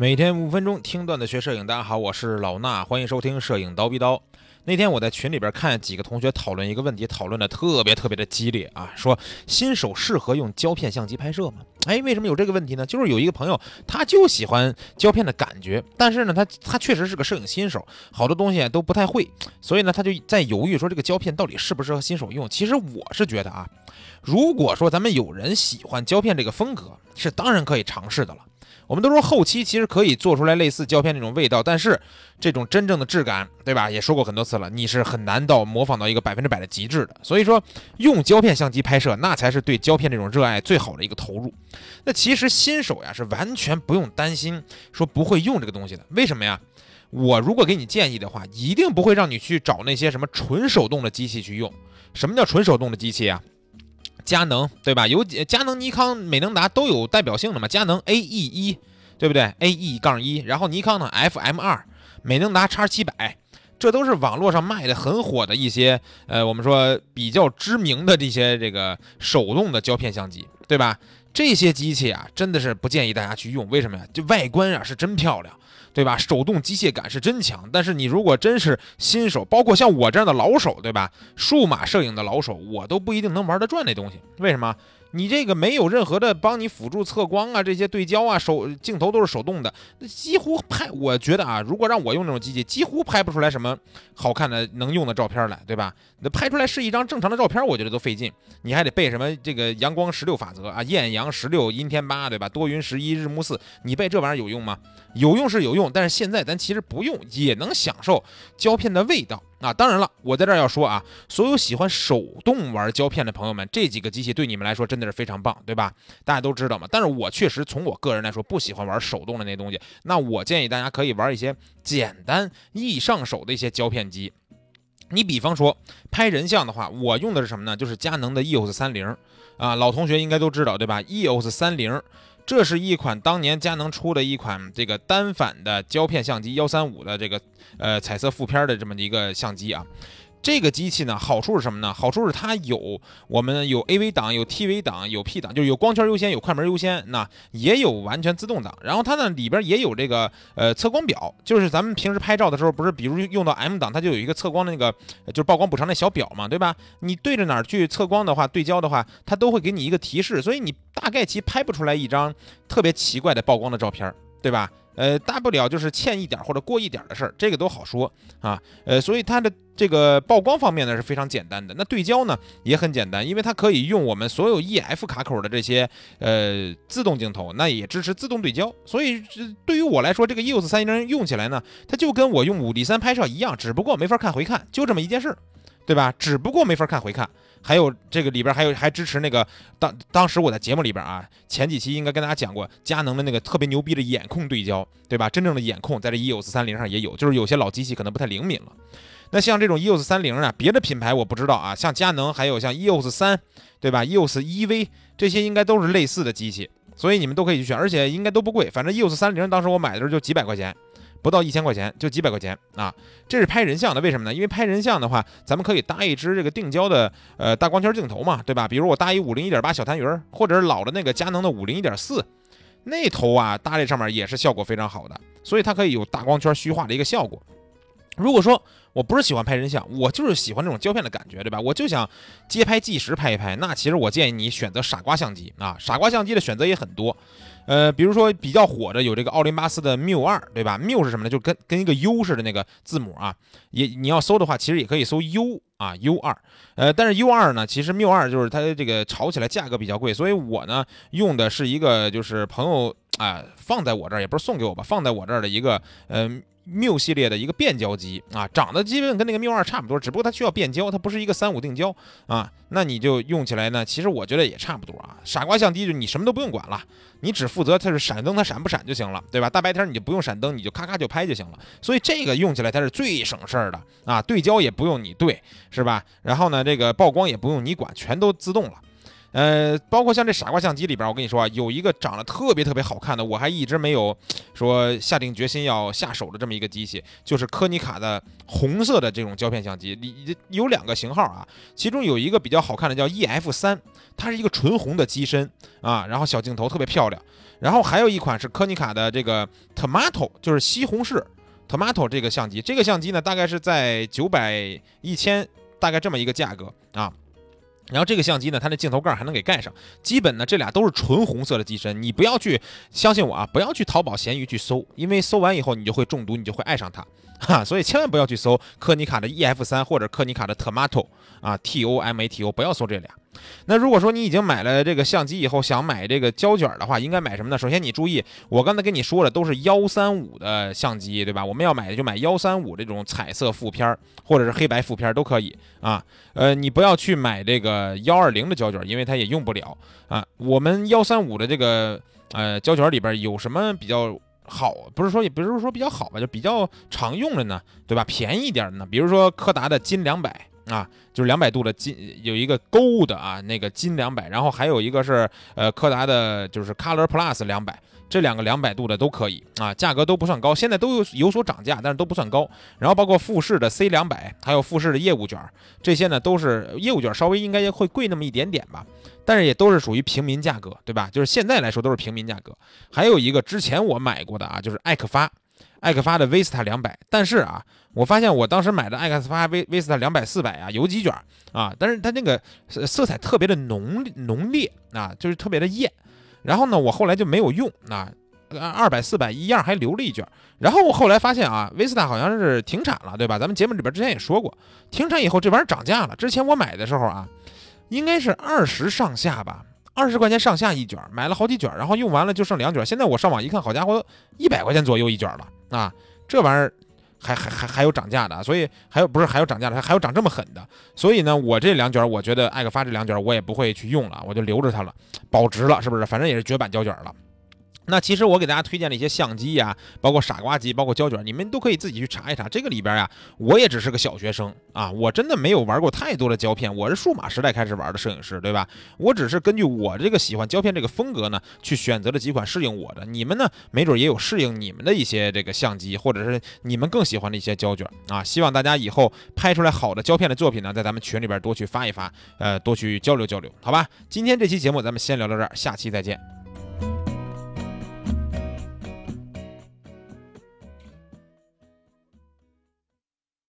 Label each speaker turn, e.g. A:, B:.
A: 每天五分钟听段子学摄影，大家好，我是老衲，欢迎收听摄影刀逼刀。那天我在群里边看几个同学讨论一个问题，讨论的特别特别的激烈啊，说新手适合用胶片相机拍摄吗？哎，为什么有这个问题呢？就是有一个朋友，他就喜欢胶片的感觉，但是呢，他他确实是个摄影新手，好多东西都不太会，所以呢，他就在犹豫说这个胶片到底适不适合新手用。其实我是觉得啊，如果说咱们有人喜欢胶片这个风格，是当然可以尝试的了。我们都说后期其实可以做出来类似胶片那种味道，但是这种真正的质感，对吧？也说过很多次了，你是很难到模仿到一个百分之百的极致的。所以说，用胶片相机拍摄，那才是对胶片这种热爱最好的一个投入。那其实新手呀是完全不用担心说不会用这个东西的。为什么呀？我如果给你建议的话，一定不会让你去找那些什么纯手动的机器去用。什么叫纯手动的机器啊？佳能对吧？有佳能、尼康、美能达都有代表性的嘛？佳能 A E 一，对不对？A E 杠一，然后尼康呢 F M 二，美能达叉七百，这都是网络上卖的很火的一些，呃，我们说比较知名的这些这个手动的胶片相机，对吧？这些机器啊，真的是不建议大家去用。为什么呀？就外观啊是真漂亮。对吧？手动机械感是真强，但是你如果真是新手，包括像我这样的老手，对吧？数码摄影的老手，我都不一定能玩得转那东西。为什么？你这个没有任何的帮你辅助测光啊，这些对焦啊，手镜头都是手动的，那几乎拍，我觉得啊，如果让我用这种机器，几乎拍不出来什么好看的能用的照片来，对吧？那拍出来是一张正常的照片，我觉得都费劲，你还得背什么这个阳光十六法则啊，艳阳十六，阴天八，对吧？多云十一，日暮四，你背这玩意儿有用吗？有用是有用，但是现在咱其实不用也能享受胶片的味道。啊，当然了，我在这儿要说啊，所有喜欢手动玩胶片的朋友们，这几个机器对你们来说真的是非常棒，对吧？大家都知道嘛。但是我确实从我个人来说，不喜欢玩手动的那东西。那我建议大家可以玩一些简单易上手的一些胶片机。你比方说拍人像的话，我用的是什么呢？就是佳能的 EOS 三零啊，老同学应该都知道，对吧？EOS 三零。这是一款当年佳能出的一款这个单反的胶片相机，幺三五的这个呃彩色副片的这么一个相机啊。这个机器呢，好处是什么呢？好处是它有我们有 AV 档，有 TV 档，有 P 档，就是有光圈优先，有快门优先，那也有完全自动挡。然后它呢里边也有这个呃测光表，就是咱们平时拍照的时候，不是比如用到 M 档，它就有一个测光的那个就是曝光补偿那小表嘛，对吧？你对着哪儿去测光的话，对焦的话，它都会给你一个提示，所以你大概其拍不出来一张特别奇怪的曝光的照片，对吧？呃，大不了就是欠一点或者过一点的事儿，这个都好说啊。呃，所以它的这个曝光方面呢是非常简单的。那对焦呢也很简单，因为它可以用我们所有 EF 卡口的这些呃自动镜头，那也支持自动对焦。所以对于我来说，这个 EOS 三零用起来呢，它就跟我用五 D 三拍摄一样，只不过没法看回看，就这么一件事儿，对吧？只不过没法看回看。还有这个里边还有还支持那个当当时我在节目里边啊，前几期应该跟大家讲过佳能的那个特别牛逼的眼控对焦，对吧？真正的眼控在这 EOS 三零上也有，就是有些老机器可能不太灵敏了。那像这种 EOS 三零啊，别的品牌我不知道啊，像佳能还有像 EOS 三，对吧？EOS EV 这些应该都是类似的机器，所以你们都可以去选，而且应该都不贵，反正 EOS 三零当时我买的时候就几百块钱。不到一千块钱，就几百块钱啊！这是拍人像的，为什么呢？因为拍人像的话，咱们可以搭一支这个定焦的呃大光圈镜头嘛，对吧？比如我搭一五零一点八小痰盂，或者是老的那个佳能的五零一点四，那头啊搭这上面也是效果非常好的，所以它可以有大光圈虚化的一个效果。如果说我不是喜欢拍人像，我就是喜欢这种胶片的感觉，对吧？我就想街拍即时拍一拍，那其实我建议你选择傻瓜相机啊，傻瓜相机的选择也很多。呃，比如说比较火的有这个奥林巴斯的缪二，对吧？缪是什么呢？就跟跟一个 U 似的那个字母啊，也你要搜的话，其实也可以搜 U 啊，U 二。呃，但是 U 二呢，其实缪二就是它这个炒起来价格比较贵，所以我呢用的是一个就是朋友啊放在我这儿，也不是送给我吧，放在我这儿的一个嗯。缪系列的一个变焦机啊，长得基本跟那个缪二差不多，只不过它需要变焦，它不是一个三五定焦啊。那你就用起来呢，其实我觉得也差不多啊。傻瓜相机就你什么都不用管了，你只负责它是闪灯它闪不闪就行了，对吧？大白天你就不用闪灯，你就咔咔就拍就行了。所以这个用起来它是最省事儿的啊，对焦也不用你对，是吧？然后呢，这个曝光也不用你管，全都自动了。呃，包括像这傻瓜相机里边，我跟你说啊，有一个长得特别特别好看的，我还一直没有说下定决心要下手的这么一个机器，就是柯尼卡的红色的这种胶片相机。你有两个型号啊，其中有一个比较好看的叫 EF 三，它是一个纯红的机身啊，然后小镜头特别漂亮。然后还有一款是柯尼卡的这个 Tomato，就是西红柿 Tomato 这个相机，这个相机呢大概是在九百一千，大概这么一个价格啊。然后这个相机呢，它那镜头盖还能给盖上。基本呢，这俩都是纯红色的机身。你不要去相信我啊，不要去淘宝、闲鱼去搜，因为搜完以后你就会中毒，你就会爱上它。哈，所以千万不要去搜柯尼卡的 EF 三或者柯尼卡的 Tomato 啊，T O M A T O，不要搜这俩。那如果说你已经买了这个相机以后，想买这个胶卷的话，应该买什么呢？首先你注意，我刚才跟你说了，都是幺三五的相机，对吧？我们要买的就买幺三五这种彩色负片或者是黑白负片都可以啊。呃，你不要去买这个幺二零的胶卷，因为它也用不了啊。我们幺三五的这个呃胶卷里边有什么比较好？不是说也不是说比较好吧，就比较常用的呢，对吧？便宜一点的呢，比如说柯达的金两百。啊，就是两百度的金，有一个勾的啊，那个金两百，然后还有一个是呃柯达的，就是 Color Plus 两百，这两个两百度的都可以啊，价格都不算高，现在都有有所涨价，但是都不算高。然后包括富士的 C 两百，还有富士的业务卷，这些呢都是业务卷，稍微应该会贵那么一点点吧，但是也都是属于平民价格，对吧？就是现在来说都是平民价格。还有一个之前我买过的啊，就是艾克发。艾克发的 Vista 两百，但是啊，我发现我当时买的艾克发 V Vista 两百四百啊，游击卷啊，但是它那个色彩特别的浓浓烈啊，就是特别的艳。然后呢，我后来就没有用啊，二百四百一样还留了一卷。然后我后来发现啊，Vista 好像是停产了，对吧？咱们节目里边之前也说过，停产以后这玩意儿涨价了。之前我买的时候啊，应该是二十上下吧。二十块钱上下一卷，买了好几卷，然后用完了就剩两卷。现在我上网一看，好家伙，一百块钱左右一卷了啊！这玩意儿还还还还有涨价的，所以还有不是还有涨价的，还还有涨这么狠的。所以呢，我这两卷，我觉得艾克发这两卷我也不会去用了，我就留着它了，保值了，是不是？反正也是绝版胶卷了。那其实我给大家推荐了一些相机呀，包括傻瓜机，包括胶卷，你们都可以自己去查一查。这个里边呀，我也只是个小学生啊，我真的没有玩过太多的胶片。我是数码时代开始玩的摄影师，对吧？我只是根据我这个喜欢胶片这个风格呢，去选择了几款适应我的。你们呢，没准也有适应你们的一些这个相机，或者是你们更喜欢的一些胶卷啊。希望大家以后拍出来好的胶片的作品呢，在咱们群里边多去发一发，呃，多去交流交流，好吧？今天这期节目咱们先聊到这儿，下期再见。